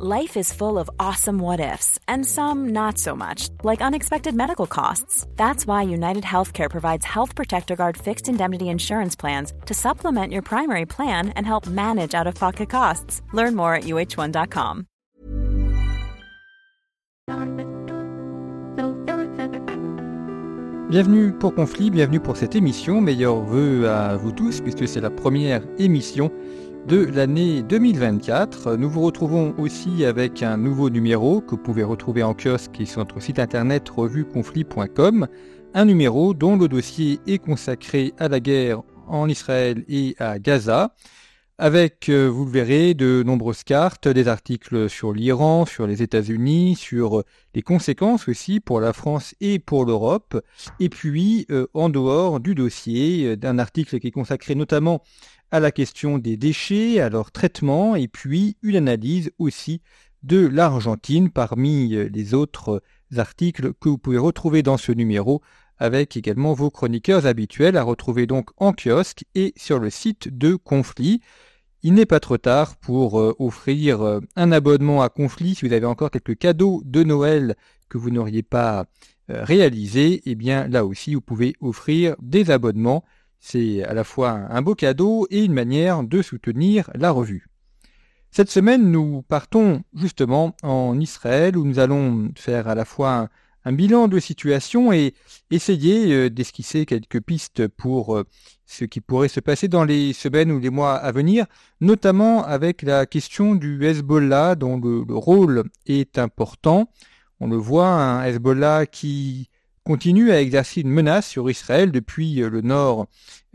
Life is full of awesome what ifs, and some not so much, like unexpected medical costs. That's why United Healthcare provides Health Protector Guard fixed indemnity insurance plans to supplement your primary plan and help manage out of pocket costs. Learn more at uh1.com. Bienvenue pour Conflit, bienvenue pour cette émission. Meilleurs vœux à vous tous, puisque c'est la première émission de l'année 2024. Nous vous retrouvons aussi avec un nouveau numéro que vous pouvez retrouver en kiosque sur notre site internet revueconflit.com. Un numéro dont le dossier est consacré à la guerre en Israël et à Gaza, avec, euh, vous le verrez, de nombreuses cartes, des articles sur l'Iran, sur les États-Unis, sur les conséquences aussi pour la France et pour l'Europe, et puis euh, en dehors du dossier, euh, d'un article qui est consacré notamment à la question des déchets, à leur traitement, et puis une analyse aussi de l'Argentine parmi euh, les autres articles que vous pouvez retrouver dans ce numéro, avec également vos chroniqueurs habituels à retrouver donc en kiosque et sur le site de Conflit. Il n'est pas trop tard pour euh, offrir euh, un abonnement à Conflit si vous avez encore quelques cadeaux de Noël que vous n'auriez pas réalisés. Eh bien là aussi, vous pouvez offrir des abonnements c'est à la fois un beau cadeau et une manière de soutenir la revue. Cette semaine, nous partons justement en Israël où nous allons faire à la fois un, bilan de situation et essayer euh, d'esquisser quelques pistes pour euh, ce qui pourrait se passer dans les semaines ou les mois à venir, notamment avec la question du Hezbollah dont le rôle est important. On le voit, un Hezbollah qui continue à exercer une menace sur Israël depuis euh, le nord,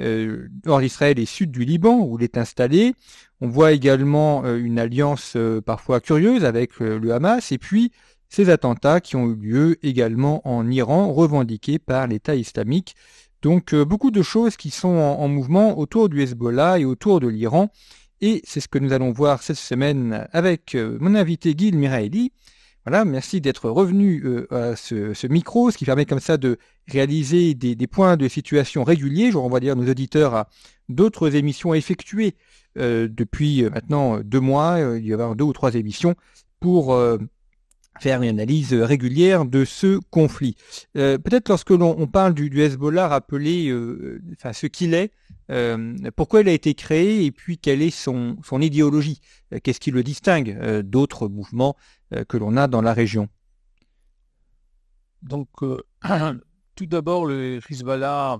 euh, nord d'Israël et sud du Liban où il est installé. On voit également euh, une alliance parfois curieuse avec le Hamas et puis ces attentats qui ont eu lieu également en Iran, revendiqués par l'État islamique. Donc beaucoup de choses qui sont en, mouvement autour du Hezbollah et autour de l'Iran. Et c'est ce que nous allons voir cette semaine avec mon invité Gil Miraeli. Voilà, merci d'être revenu euh, à ce, micro, ce qui permet comme ça de réaliser des, points de situation réguliers. Je renvoie dire nos auditeurs à d'autres émissions effectuées euh, depuis euh, maintenant deux mois. il y avoir deux ou trois émissions pour faire une analyse régulière de ce conflit. Peut-être lorsque l'on parle du, Hezbollah, rappeler enfin, ce qu'il est, pourquoi il a été créé et puis quelle est son, idéologie? Qu'est-ce qui le distingue d'autres mouvements euh, que l'on a dans la région? Donc, euh, tout d'abord, le Hezbollah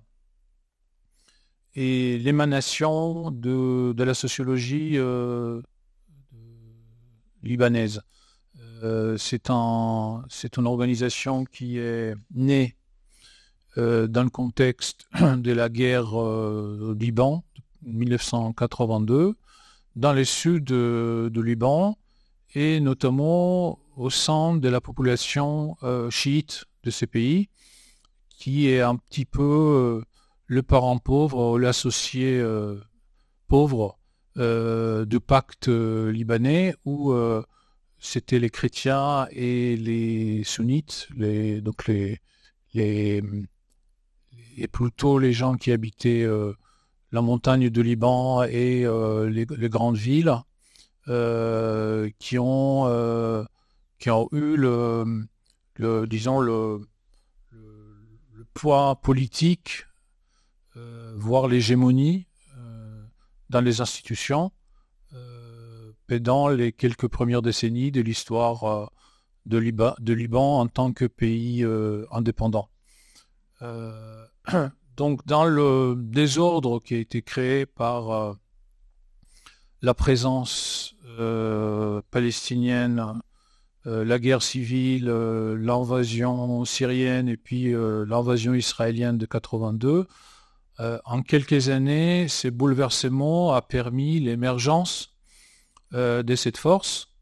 est l'émanation de, la sociologie euh, libanaise. c'est un, une organisation qui est née dans le contexte de la guerre au Liban, 1982, dans le sud de, de Liban, et notamment au sein de la population euh, chiite de ces pays, qui est un petit peu euh, le parent pauvre, l'associé euh, pauvre du pacte libanais, où c'était les chrétiens et les sunnites, les, donc les, et plutôt les gens qui habitaient la montagne de Liban et les, grandes villes, euh, qui ont euh, qui ont eu le, le disons le, poids politique, euh, voire l'hégémonie dans les institutions pendant les quelques premières décennies de l'histoire de, Liban, de Liban en tant que pays indépendant. donc dans le désordre qui a été créé par la présence euh, palestinienne, euh, la guerre civile, euh, l'invasion syrienne et puis l'invasion israélienne de 82, en quelques années, ces bouleversements a permis l'émergence de cette force,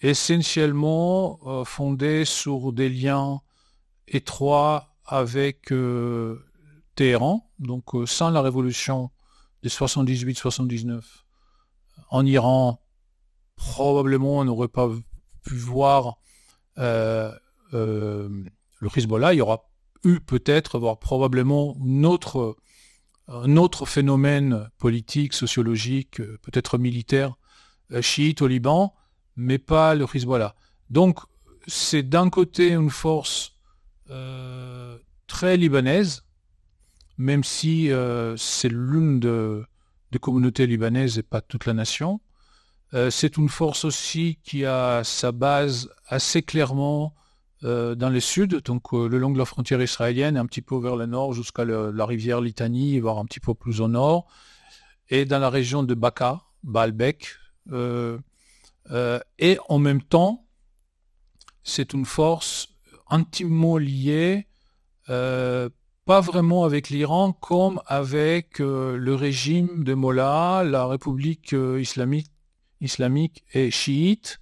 essentiellement fondée sur des liens étroits avec Téhéran, donc sans la révolution de 78-79 en Iran, probablement on n'aurait pas pu voir euh, euh, le Hezbollah. Il y aura eu peut-être, voire probablement, autre, un autre phénomène politique, sociologique, peut-être militaire chiite au Liban, mais pas le Hezbollah. Donc, c'est d'un côté une force très libanaise, même si c'est l'une des communautés libanaises et pas toute la nation. c'est une force aussi qui a sa base assez clairement euh, dans le sud, donc euh, le long de la frontière israélienne, un petit peu vers le nord jusqu'à la rivière Litanie, voire un petit peu plus au nord, et dans la région de Baka, Baalbek. Euh, et en même temps, c'est une force intimement liée, pas vraiment avec l'Iran, comme avec le régime de Mollah, la République islamique, islamique et chiite.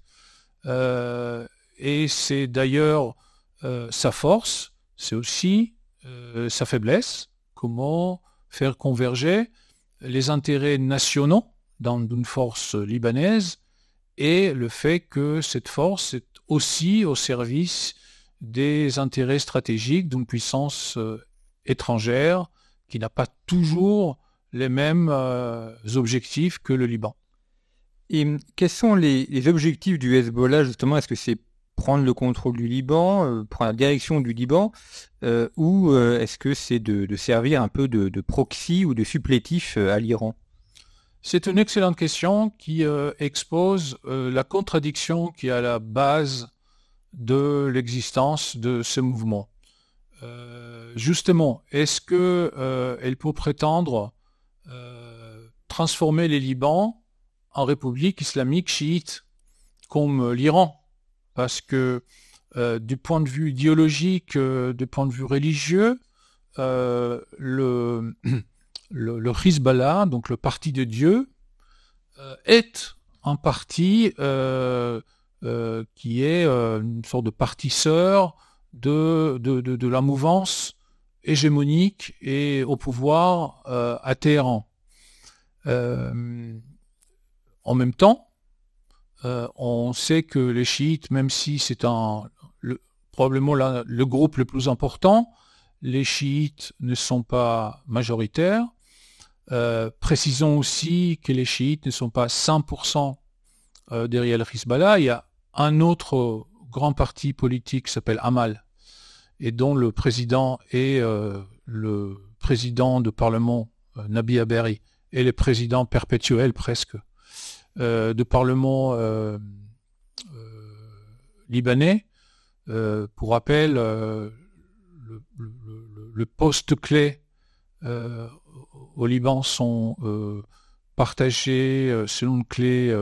Et c'est d'ailleurs euh, sa force, c'est aussi euh, sa faiblesse, comment faire converger les intérêts nationaux dans une force libanaise et le fait que cette force est aussi au service des intérêts stratégiques d'une puissance euh, étrangère qui n'a pas toujours les mêmes objectifs que le Liban. Et quels sont les, les objectifs du Hezbollah justement? Est-ce que c'est prendre le contrôle du Liban, euh, prendre la direction du Liban, euh, ou euh, est-ce que c'est de, servir un peu de, proxy ou de supplétif à l'Iran? C'est une excellente question qui expose la contradiction qui est à la base de l'existence de ce mouvement. justement, est-ce qu'elle peut prétendre transformer les Libans en république islamique chiite, comme l'Iran? Parce que euh, du point de vue idéologique, euh, du point de vue religieux, euh, le, le, donc le parti de Dieu, est un parti qui est une sorte de parti sœur de, de, de, la mouvance hégémonique et au pouvoir à Téhéran. en même temps, euh, on sait que les chiites, même si c'est un, probablement le groupe le plus important, les chiites ne sont pas majoritaires. Euh, précisons aussi que les chiites ne sont pas 100% euh, derrière le Hezbollah. Il y a un autre grand parti politique s'appelle Amal et dont le président est le président de parlement Nabi Aberi et le président perpétuel presque euh, de parlement euh, euh, libanais. pour rappel, le, poste clé au Liban sont partagés selon une clé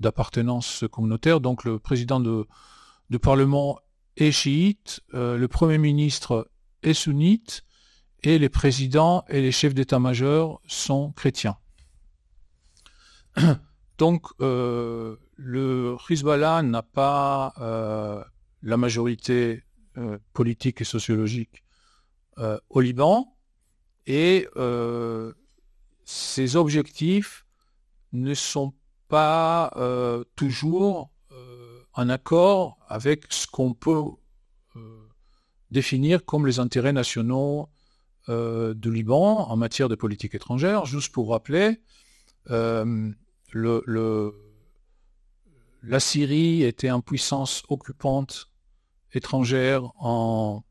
d'appartenance communautaire. Donc le président de, de parlement est chiite, le premier ministre est sunnite, et les présidents et les chefs d'état-major sont chrétiens. Donc, euh, le Hezbollah n'a pas euh, la majorité euh, politique et sociologique au Liban et ses objectifs ne sont pas toujours en accord avec ce qu'on peut définir comme les intérêts nationaux du Liban en matière de politique étrangère. Juste pour rappeler, le, la Syrie était une puissance occupante étrangère en,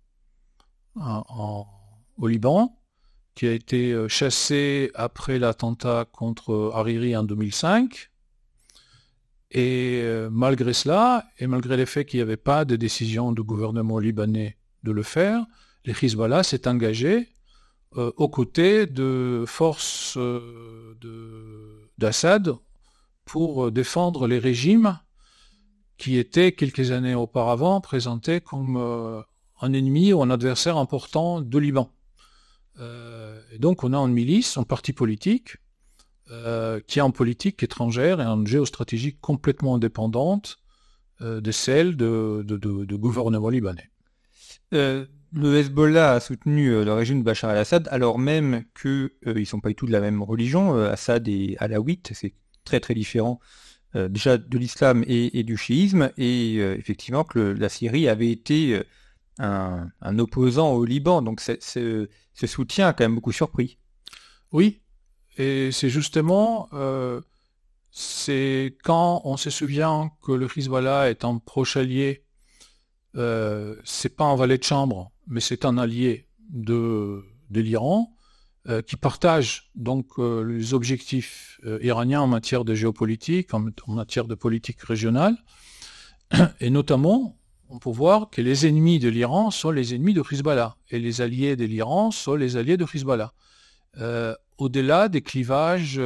au Liban, qui a été euh, chassée après l'attentat contre Hariri en 2005. Et euh, malgré cela, et malgré le fait qu'il n'y avait pas de décision du gouvernement libanais de le faire, le Hezbollah s'est engagé euh, aux côtés de forces d'Assad pour euh, défendre les régimes qui étaient quelques années auparavant présentés comme euh, un ennemi ou un adversaire important de Liban. Euh, et donc on a une milice, un parti politique, qui est en politique étrangère et en géostratégie complètement indépendante de celle de, de, gouvernement libanais. le Hezbollah a soutenu le régime de Bachar el-Assad alors même qu'ils ne sont pas du tout de la même religion. Assad est alawite, c'est très très différent euh, déjà de l'islam et, du chiisme, et euh, effectivement que la Syrie avait été euh, un, opposant au Liban, donc ce soutien a quand même beaucoup surpris. Oui, et c'est justement c'est quand on se souvient que le Hezbollah est un proche allié, euh, c'est pas un valet de chambre, mais c'est un allié de, l'Iran, euh, qui partage donc euh, les objectifs euh, iraniens en matière de géopolitique, en, matière de politique régionale, et notamment on peut voir que les ennemis de l'Iran sont les ennemis de Hezbollah, et les alliés de l'Iran sont les alliés de Hezbollah. Au-delà des clivages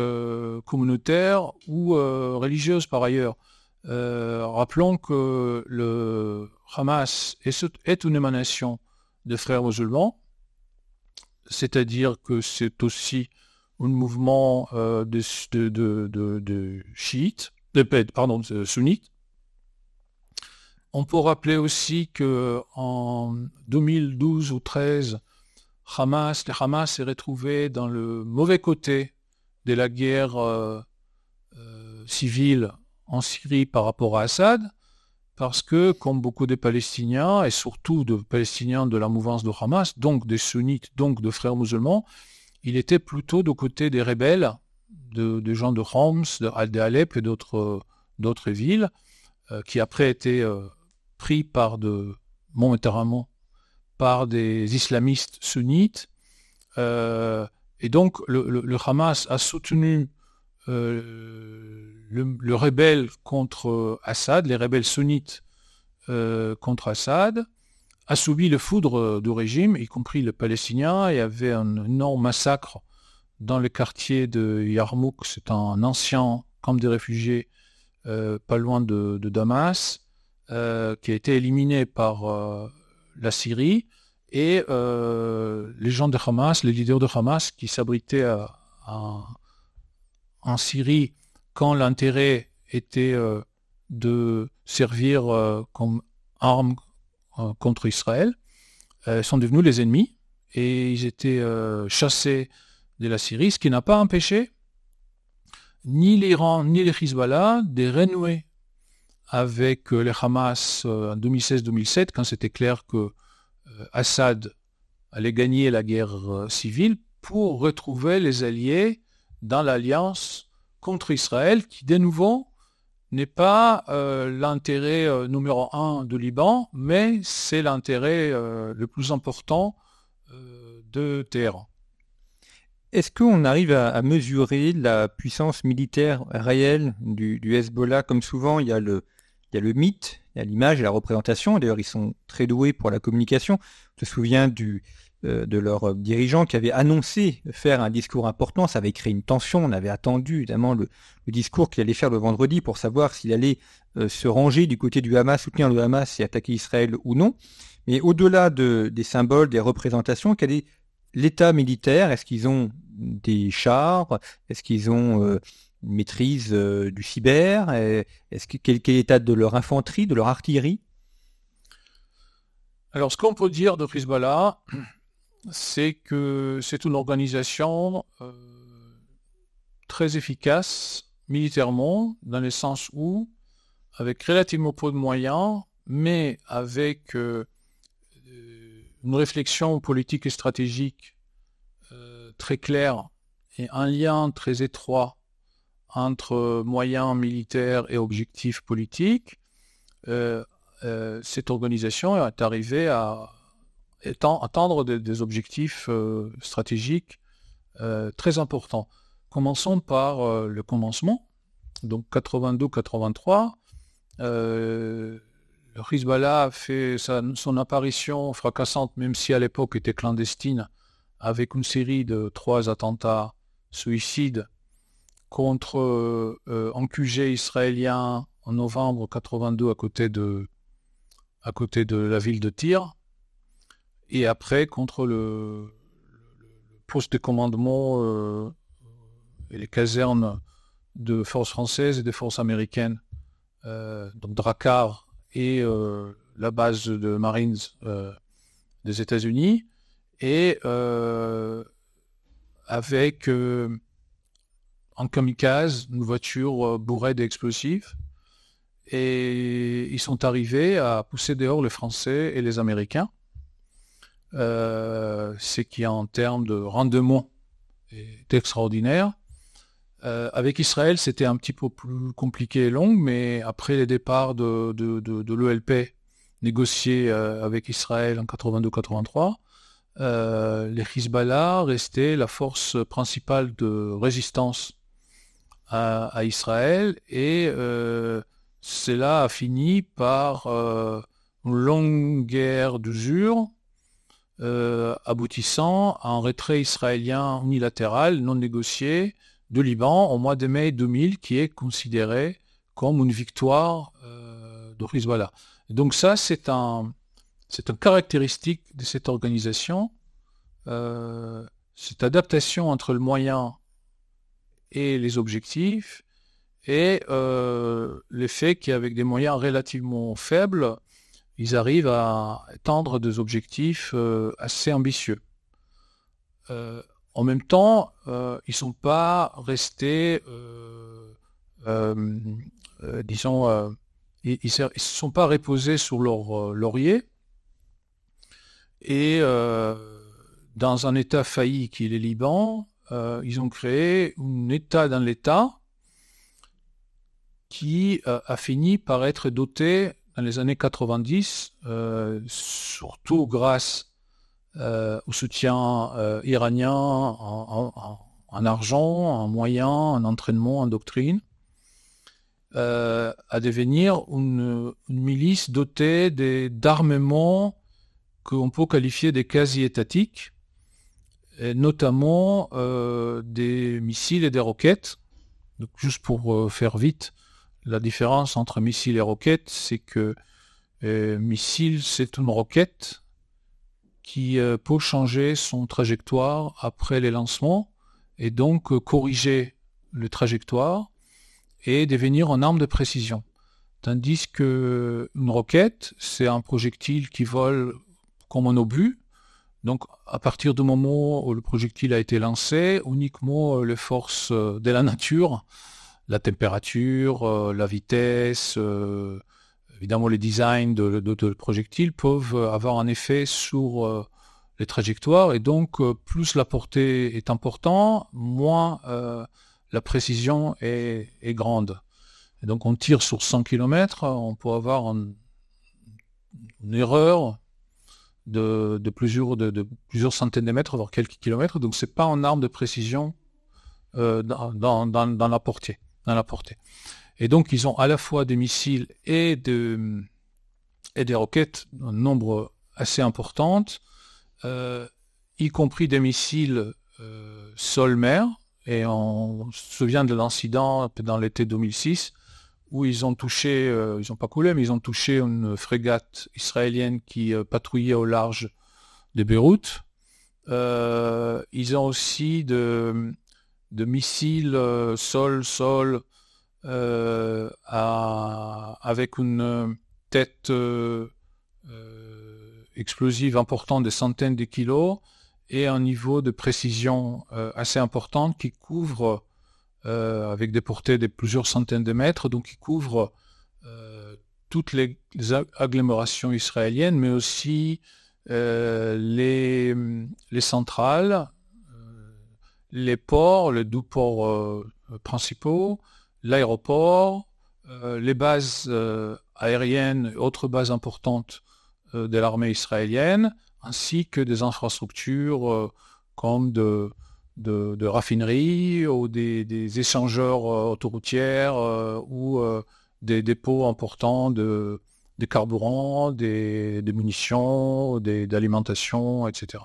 communautaires ou religieux par ailleurs. rappelons que le Hamas est une émanation de frères musulmans, c'est-à-dire que c'est aussi un mouvement euh, de, chiites, de, pardon, de sunnites. On peut rappeler aussi que en 2012 ou 13, Hamas, le Hamas s'est retrouvé dans le mauvais côté de la guerre euh, euh, civile en Syrie par rapport à Assad parce que, comme beaucoup de Palestiniens, et surtout de Palestiniens de la mouvance de Hamas, donc des sunnites, donc de frères musulmans, il était plutôt du côté des rebelles, de, gens de Homs, de, Alep et d'autres, villes, euh, qui après étaient pris par de, momentanément par des islamistes sunnites. Euh, et donc le, Hamas a soutenu le, rebelle contre Assad, les rebelles sunnites euh, contre Assad, a subi le foudre du régime, y compris le palestinien. Il y avait un énorme massacre dans le quartier de Yarmouk, c'est un ancien camp de réfugiés euh, pas loin de, Damas, euh, qui a été éliminé par la Syrie. Et les gens de Hamas, les leaders de Hamas qui s'abritaient en Syrie quand l'intérêt était euh, de servir euh, comme arme euh, contre Israël, sont devenus les ennemis et ils étaient chassés de la Syrie, ce qui n'a pas empêché ni l'Iran ni les Hezbollah de renouer avec les Hamas en 2016-2007, quand c'était clair que Assad allait gagner la guerre civile, pour retrouver les alliés dans l'alliance contre Israël, qui de nouveau n'est pas euh, l'intérêt euh, numéro un du Liban, mais c'est l'intérêt euh, le plus important de Téhéran. Est-ce qu'on arrive à, mesurer la puissance militaire réelle du, Hezbollah? Comme souvent, il y a le, il y a le mythe, il y a l'image et la représentation. D'ailleurs, ils sont très doués pour la communication. Je me souviens du, euh, de leurs dirigeants qui avaient annoncé faire un discours important. Ça avait créé une tension. On avait attendu évidemment le, discours qu'il allait faire le vendredi pour savoir s'il allait euh, se ranger du côté du Hamas, soutenir le Hamas et attaquer Israël ou non. Mais au-delà de, des symboles, des représentations, quel est l'état militaire? Est-ce qu'ils ont des chars? Est-ce qu'ils ont euh, maîtrise du cyber Est-ce que quel, est l'état de leur infanterie, de leur artillerie? Alors, ce qu'on peut dire de Hezbollah, c'est que c'est une organisation euh, très efficace militairement, dans le sens où, avec relativement peu de moyens, mais avec euh, une réflexion politique et stratégique euh, très claire et un lien très étroit entre moyens militaires et objectifs politiques, cette organisation est arrivée à atteindre des, objectifs euh, stratégiques euh, très importants. Commençons par euh, le commencement, donc 82-83. le Hezbollah a fait son apparition fracassante, même si à l'époque était clandestine, avec une série de trois attentats suicides contre un QG israélien en novembre 82 à côté de, à côté de la ville de Tyr et après contre le, poste de commandement euh, et les casernes de forces françaises et des forces américaines, euh, donc Drakkar et euh, la base de Marines des États-Unis, et avec en kamikaze une voiture bourrée d'explosifs. Et ils sont arrivés à pousser dehors les Français et les Américains. Euh, ce qui en termes de rendement est extraordinaire. avec Israël, c'était un petit peu plus compliqué et long, mais après les départs de, de, l'ELP négocié avec Israël en 82-83, les Hezbollah restaient la force principale de résistance à, Israël et cela a fini par une longue guerre d'usure euh, aboutissant à un retrait israélien unilatéral non négocié de Liban au mois de mai 2000 qui est considéré comme une victoire euh, de Hezbollah. Donc ça, c'est un, c'est une caractéristique de cette organisation, euh, cette adaptation entre le moyen et les objectifs, et euh, le fait qu'avec des moyens relativement faibles, ils arrivent à atteindre des objectifs euh, assez ambitieux. Euh, en même temps, ils ne sont pas restés, disons, ils ne sont pas reposés sur leur laurier. Et dans un État failli qui est le Liban, ils ont créé un État dans l'État qui a fini par être doté dans les années 90, euh, surtout grâce euh, au soutien euh, iranien en, argent, en moyens, en entraînement, en doctrine, à devenir une, milice dotée d'armements qu'on peut qualifier des quasi-étatiques, notamment des missiles et des roquettes. Juste pour faire vite, la différence entre missile et roquette, c'est que euh, missile, c'est une roquette qui euh, peut changer son trajectoire après les lancements et donc euh, corriger le trajectoire et devenir une arme de précision. Tandis que une roquette, c'est un projectile qui vole comme un obus. Donc, à partir du moment où le projectile a été lancé, uniquement les forces de la nature la température, euh, la vitesse, euh, évidemment les designs de, projectiles peuvent avoir un effet sur euh, les trajectoires et donc plus la portée est importante, moins la précision est, grande. Et donc on tire sur 100 km, on peut avoir une erreur de, plusieurs, centaines de mètres, voire quelques kilomètres. Donc c'est pas une arme de précision dans, dans, la portée. Et donc ils ont à la fois des missiles et des roquettes, un nombre assez important, euh, y compris des missiles euh, sol-mer. Et on se souvient de l'incident dans l'été 2006 où ils ont touché, euh, ils n'ont pas coulé, mais ils ont touché une frégate israélienne qui patrouillait au large de Beyrouth. ils ont aussi de, de missiles sol-sol euh, euh, avec une tête euh, explosive importante des centaines de kilos et un niveau de précision assez important qui couvre, avec des portées de plusieurs centaines de mètres, donc qui couvre toutes les, agglomérations israéliennes, mais aussi les, les centrales, les ports, les deux ports euh, principaux, l'aéroport, euh, les bases euh, aériennes, autres bases importantes de l'armée israélienne, ainsi que des infrastructures comme de, de, raffineries ou des, échangeurs autoroutières ou des dépôts importants de, des carburants, des, des munitions, d'alimentation, etc.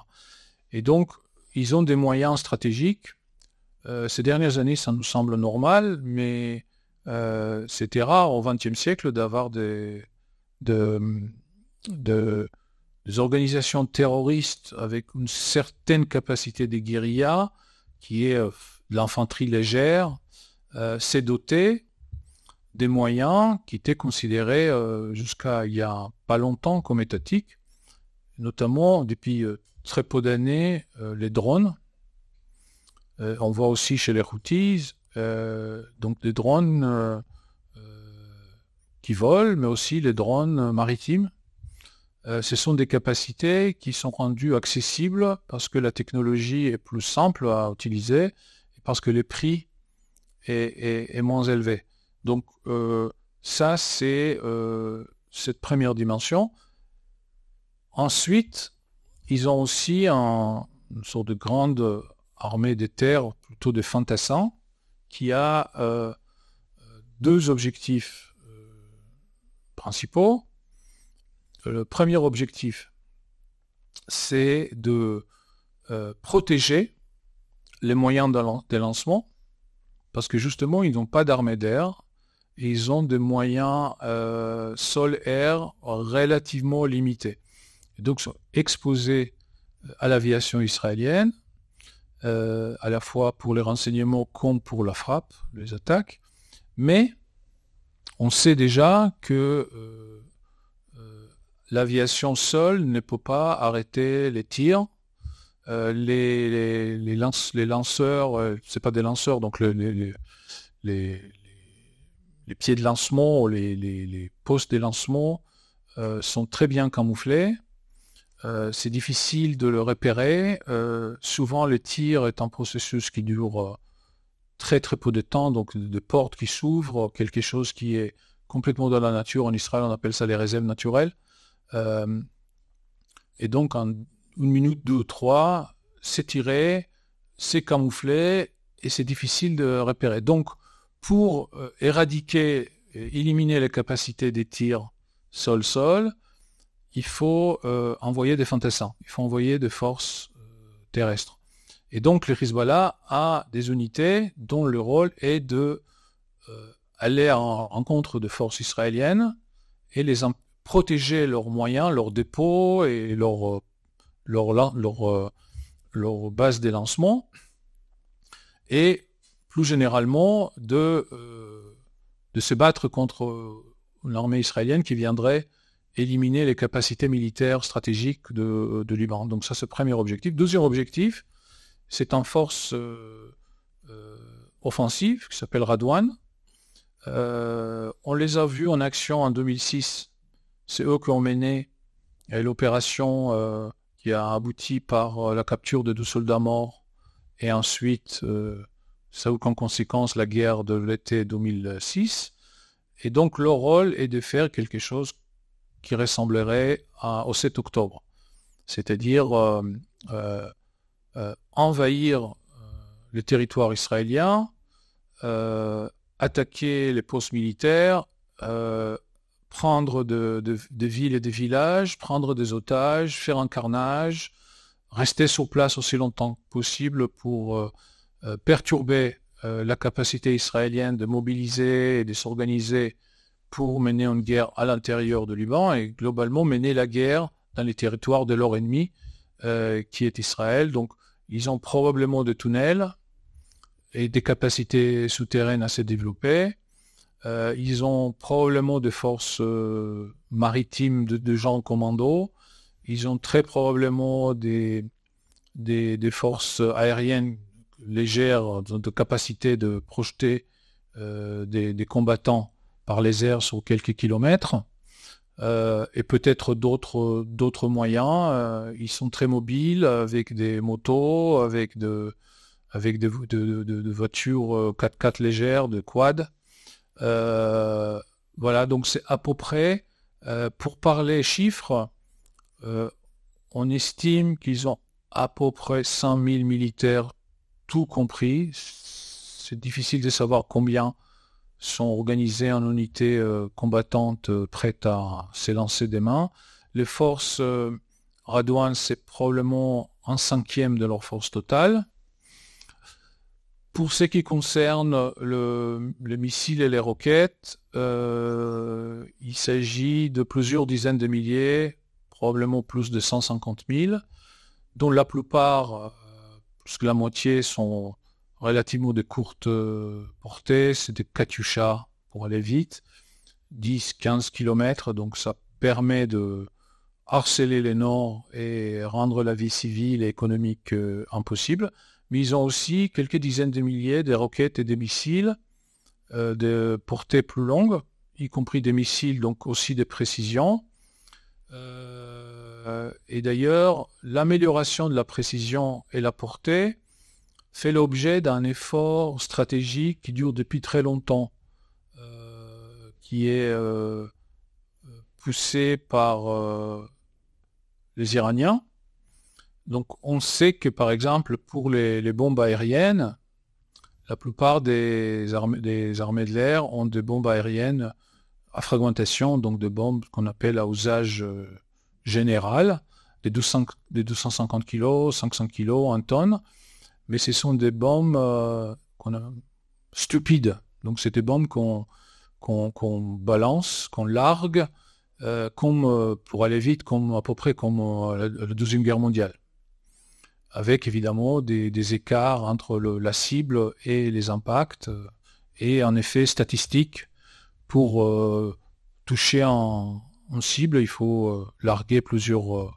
Et donc, ils ont des moyens stratégiques. Euh, ces dernières années, ça nous semble normal, mais euh, c'était rare au XXe siècle d'avoir des, organisations terroristes avec une certaine capacité de guérilla, qui est euh, l'infanterie légère, s'est doté des moyens qui étaient considérés jusqu'à il y a pas longtemps comme étatiques, notamment depuis très peu d'années euh, les drones. Euh, on voit aussi chez les Houthis euh, donc des drones qui volent, mais aussi les drones maritimes. Ce sont des capacités qui sont rendues accessibles parce que la technologie est plus simple à utiliser et parce que les prix est, moins élevé. Donc ça, c'est cette première dimension. Ensuite, ils ont aussi une sorte de grande armée des terres, plutôt de fantassins, qui a deux objectifs principaux. Le premier objectif, c'est de euh, protéger les moyens des lancements, parce que justement, ils n'ont pas d'armée d'air, et ils ont des moyens euh, sol-air relativement limités. Et donc, sont exposés à l'aviation israélienne, euh, à la fois pour les renseignements comme pour la frappe, les attaques, mais on sait déjà que l'aviation seule ne peut pas arrêter les tirs. Euh, les, lanceurs, euh, c'est pas des lanceurs, donc les, pieds de lancement, les, postes de lancement euh, sont très bien camouflés. c'est difficile de le repérer. souvent, le tir est un processus qui dure très très peu de temps, donc de portes qui s'ouvrent, quelque chose qui est complètement dans la nature. En Israël, on appelle ça les réserves naturelles. Euh, et donc, en une minute, deux ou trois, c'est tiré, c'est camouflé et c'est difficile de repérer. Donc, pour euh, éradiquer, éliminer les capacités des tirs sol-sol, il faut euh, envoyer des fantassins, il faut envoyer des forces terrestres. Et donc, le Hezbollah a des unités dont le rôle est de aller en rencontre de forces israéliennes et les, protéger leurs moyens, leurs dépôts et leur, leur, leur, leur base des lancements, et plus généralement de, euh, de se battre contre une armée israélienne qui viendrait éliminer les capacités militaires stratégiques de, Liban. Donc ça, c'est le premier objectif. Deuxième objectif, c'est une force euh, euh, offensive qui s'appelle Radwan. on les a vus en action en 2006 c'est eux qui ont mené euh, l'opération euh, qui a abouti par euh, la capture de deux soldats morts et ensuite, ça a eu comme conséquence la guerre de l'été 2006. Et donc leur rôle est de faire quelque chose qui ressemblerait au 7 octobre, c'est-à-dire envahir le territoire israélien, attaquer les postes militaires, prendre de, villes et des villages, prendre des otages, faire un carnage, rester sur place aussi longtemps que possible pour euh, euh, perturber euh, la capacité israélienne de mobiliser et de s'organiser pour mener une guerre à l'intérieur du Liban et globalement mener la guerre dans les territoires de leur ennemi qui est Israël. Donc ils ont probablement des tunnels et des capacités souterraines assez développées. Euh, ils ont probablement des forces euh, maritimes de, gens commando. Ils ont très probablement des, des, forces aériennes légères de, capacité de projeter euh, des, combattants par les airs sur quelques kilomètres. et peut-être d'autres d'autres moyens. ils sont très mobiles avec des motos, avec de avec des de, voitures 4x4 légères, de quad. Euh, voilà, donc c'est à peu près, euh, pour parler chiffres, euh, on estime qu'ils ont à peu près 100 000 militaires, tout compris. C'est difficile de savoir combien sont organisés en unités combattantes prêtes à s'élancer des mains. Les forces Radouane, c'est probablement un cinquième de leur force totale. Pour ce qui concerne le, les missiles et les roquettes, euh, il s'agit de plusieurs dizaines de milliers, probablement plus de 150 000, dont la plupart, euh, plus que la moitié, sont relativement de courte euh, portée, c'est des Katyusha pour aller vite, 10-15 km, donc ça permet de harceler les Nord et rendre la vie civile et économique impossible mais ils ont aussi quelques dizaines de milliers de roquettes et de missiles euh, de portée plus longue, y compris des missiles, donc aussi de précision. Euh, et d'ailleurs, l'amélioration de la précision et la portée fait l'objet d'un effort stratégique qui dure depuis très longtemps, qui est poussé par les Iraniens. Donc on sait que par exemple pour les, bombes aériennes, la plupart des armées, de l'air ont des bombes aériennes à fragmentation, donc des bombes qu'on appelle à usage euh, général, des, 250 kg, 500 kg, 1 tonne, mais ce sont des bombes euh, stupides. Donc c'est des bombes qu'on balance, qu'on largue, euh, comme pour aller vite, comme à peu près comme la, Deuxième Guerre mondiale avec évidemment des, écarts entre la cible et les impacts, et en effet statistique, pour euh, toucher en, cible, il faut euh, larguer plusieurs euh,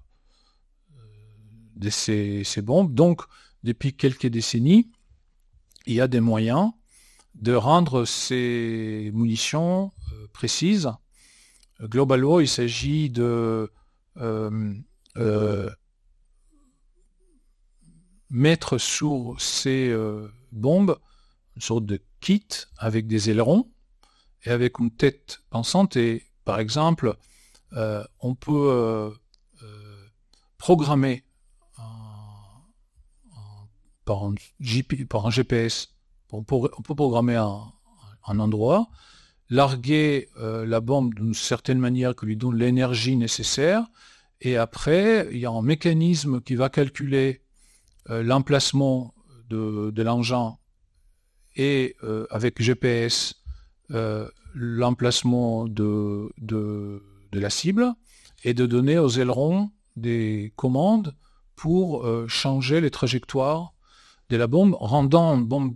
de ces, bombes. Donc, depuis quelques décennies, il y a des moyens de rendre ces munitions précises. Globalement, il s'agit de mettre sur ces euh, bombes une sorte de kit avec des ailerons et avec une tête pensante. Et par exemple, euh, on peut euh, programmer par, un GPS, on peut, programmer un, endroit, larguer la bombe d'une certaine manière qui lui donne l'énergie nécessaire, et après, il y a un mécanisme qui va calculer l'emplacement de, l'engin et euh, avec GPS euh, l'emplacement de, la cible et de donner aux ailerons des commandes pour changer les trajectoires de la bombe, rendant, bombe,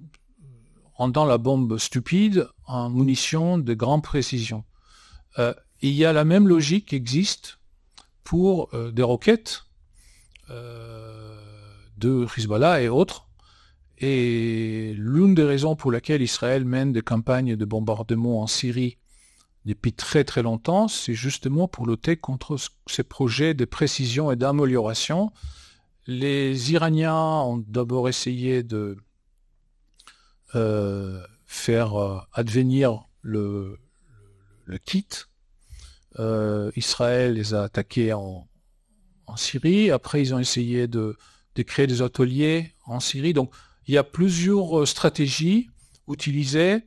rendant la bombe stupide en munition de grande précision. il y a la même logique qui existe pour des roquettes de Hezbollah et autres. Et l'une des raisons pour laquelle Israël mène des campagnes de bombardement en Syrie depuis très très longtemps, c'est justement pour lutter contre ces projets de précision et d'amélioration. Les Iraniens ont d'abord essayé de euh, faire euh, advenir le, kit. Euh, Israël les a attaqués en Syrie. Après, ils ont essayé de de créer des ateliers en Syrie. Donc, il y a plusieurs euh, stratégies utilisées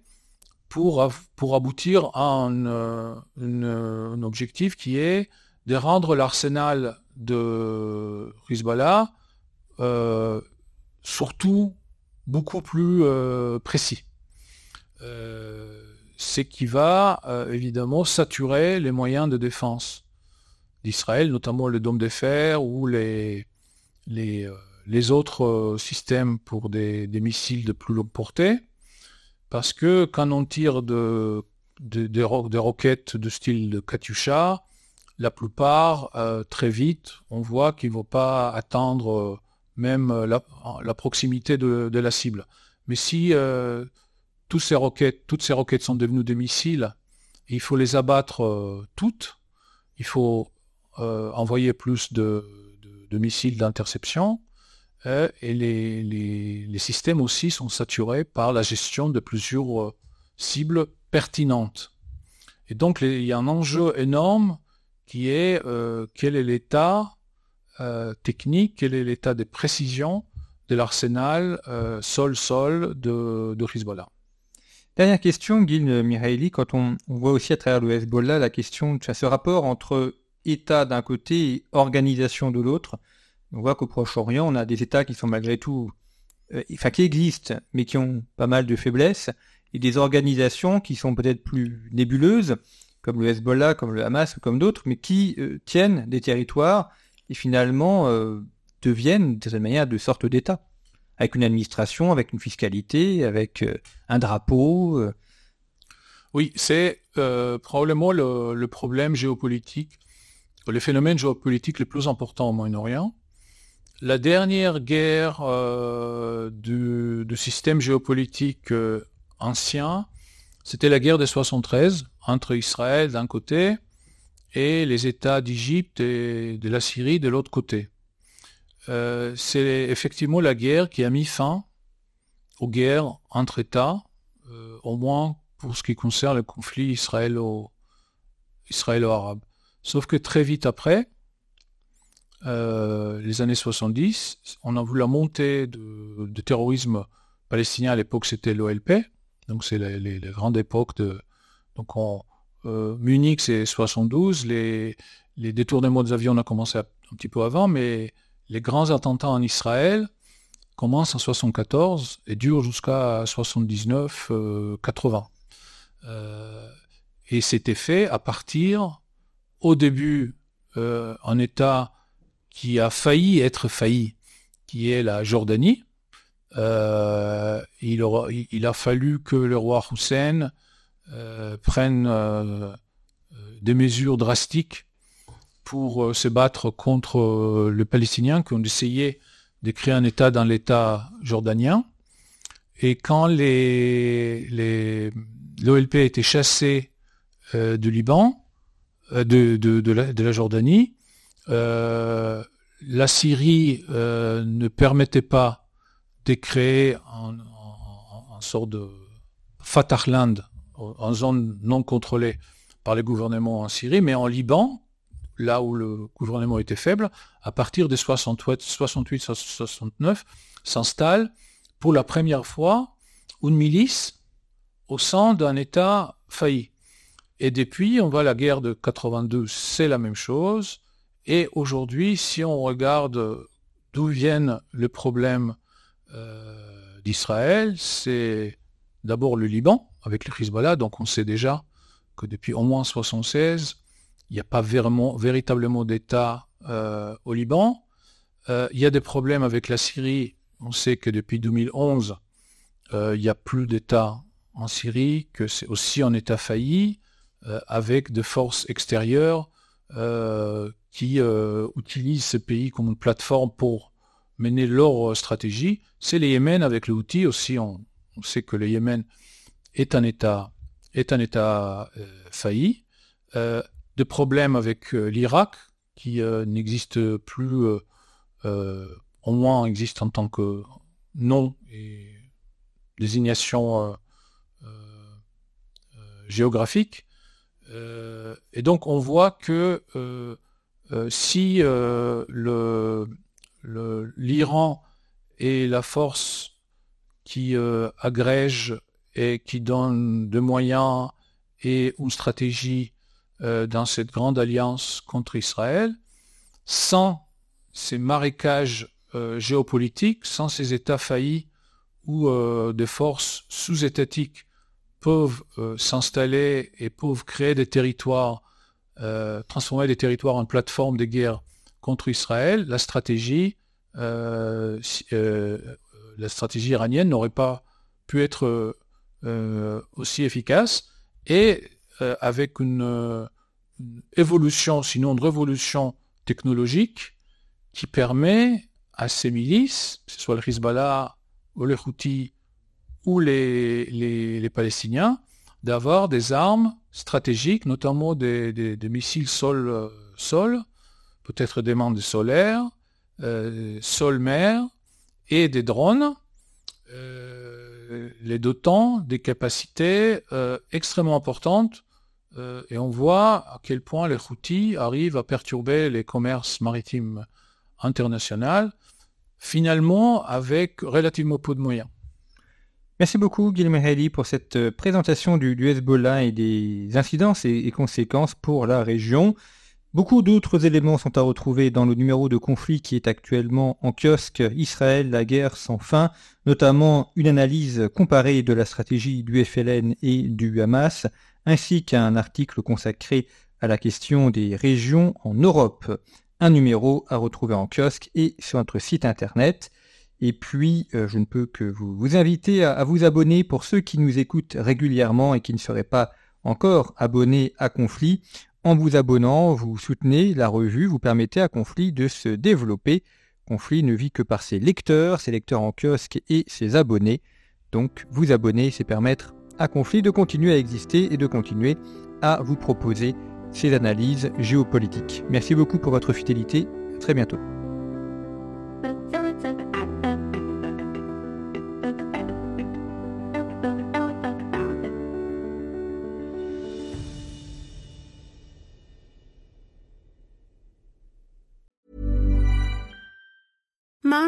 pour, pour aboutir à un, euh, objectif qui est de rendre l'arsenal de Hezbollah euh, surtout beaucoup plus précis. ce qui va évidemment saturer les moyens de défense d'Israël, notamment le dôme de fer ou les, les, euh, les autres euh, systèmes pour des, missiles de plus longue portée, parce que quand on tire de, des roquettes de style de Katyusha, la plupart, euh, très vite, on voit qu'ils ne vont pas atteindre même la, proximité de, la cible. Mais si toutes ces roquettes, toutes ces roquettes sont devenues des missiles, il faut les abattre toutes, il faut envoyer plus de, missiles d'interception. Euh, et les, systèmes aussi sont saturés par la gestion de plusieurs euh, cibles pertinentes. Et donc il y a un enjeu énorme qui est euh, quel est l'état technique, quel est l'état de précision de l'arsenal sol-sol de, de Hezbollah. Dernière question, Gil Mihaili, quand on, voit aussi à travers le Hezbollah la question de ce rapport entre État d'un côté et organisation de l'autre. On voit qu'au Proche-Orient, on a des États qui sont malgré tout, euh, enfin qui existent, mais qui ont pas mal de faiblesses, et des organisations qui sont peut-être plus nébuleuses, comme le Hezbollah, comme le Hamas, comme d'autres, mais qui euh, tiennent des territoires et finalement euh, deviennent, de cette manière, de sorte d'État, avec une administration, avec une fiscalité, avec un drapeau. Oui, c'est probablement le, problème géopolitique le phénomène géopolitique le plus important au Moyen-Orient. La dernière guerre euh, du, système géopolitique euh, ancien, c'était la guerre des 73 entre Israël d'un côté et les États d'Égypte et de la Syrie de l'autre côté. Euh, c'est effectivement la guerre qui a mis fin aux guerres entre États, au moins pour ce qui concerne le conflit israélo-arabe. Sauf que très vite après, les années 70, on a vu la montée de, terrorisme palestinien. À l'époque, c'était l'OLP. Donc, c'est les, grandes époques de. Donc, on, euh, Munich, c'est 72. Les, les détournements des avions, on a commencé un petit peu avant, mais les grands attentats en Israël commencent en 74 et durent jusqu'à 79, 80. Euh, euh, et c'était fait à partir, au début, en État qui a failli être failli, qui est la Jordanie. il, il, a fallu que le roi Hussein euh, prennent euh, des mesures drastiques pour euh, se battre contre les Palestiniens qui ont essayé de créer un État dans l'État jordanien. Et quand les, l'OLP a été chassé du Liban, de, de, la, Jordanie, la Syrie ne permettait pas de créer un, un, sorte de Fatahland en zone non contrôlée par les gouvernements en Syrie, mais en Liban, là où le gouvernement était faible, à partir de 68-69, s'installe pour la première fois une milice au sein d'un État failli. Et depuis, on voit la guerre de 82, c'est la même chose. Et aujourd'hui, si on regarde d'où viennent les problèmes euh, d'Israël, c'est d'abord le Liban, avec le Hezbollah, donc on sait déjà que depuis au moins 76, il n'y a pas véritablement d'État euh, au Liban. Euh, il y a des problèmes avec la Syrie. On sait que depuis 2011, euh, il n'y a plus d'État en Syrie, que c'est aussi un État failli, avec des forces extérieures qui utilisent ce pays comme une plateforme pour mener leur stratégie. C'est les Yémen avec le Houthi aussi. On, sait que le Yémen est un État, est un État euh, failli, euh, de problèmes avec euh, l'Irak, qui n'existe plus, au moins existe en tant que nom et désignation géographique. Et donc on voit que si l'Iran est la force qui agrège et qui donne des moyens et une stratégie euh, dans cette grande alliance contre Israël, sans ces marécages euh, géopolitiques, sans ces États faillis euh, des forces sous-étatiques peuvent s'installer et peuvent créer des territoires, transformer des territoires en plateforme de guerre contre Israël, la stratégie, la stratégie iranienne n'aurait pas pu être euh, aussi efficace. Et euh, avec euh, une, évolution, sinon une révolution technologique qui permet à ces milices, que ce soit le Hezbollah ou les Houthis ou les, les, Palestiniens, d'avoir des armes stratégiques, notamment des, missiles sol-sol, peut-être des mandes solaires, sol-mer et des drones les dotant des capacités euh, extrêmement importantes euh, et on voit à quel point les Houthis arrivent à perturber les commerces maritimes internationaux, finalement avec relativement peu de moyens. Merci beaucoup Guillaume Haley pour cette euh, présentation du, Hezbollah et des incidences et conséquences pour la région. Beaucoup d'autres éléments sont à retrouver dans le numéro de conflit qui est actuellement en kiosque Israël, la guerre sans fin, notamment une analyse comparée de la stratégie du FLN et du Hamas, ainsi qu'un article consacré à la question des régions en Europe. Un numéro à retrouver en kiosque et sur notre site internet. Et puis, euh, je ne peux que vous, inviter à vous abonner pour ceux qui nous écoutent régulièrement et qui ne seraient pas encore abonnés à Conflit. En vous abonnant, vous soutenez la revue, vous permettez à Conflit de se développer. Conflit ne vit que par ses lecteurs, ses lecteurs en kiosque et ses abonnés. Donc vous abonner, c'est permettre à Conflit de continuer à exister et de continuer à vous proposer ses analyses géopolitiques. Merci beaucoup pour votre fidélité. À très bientôt.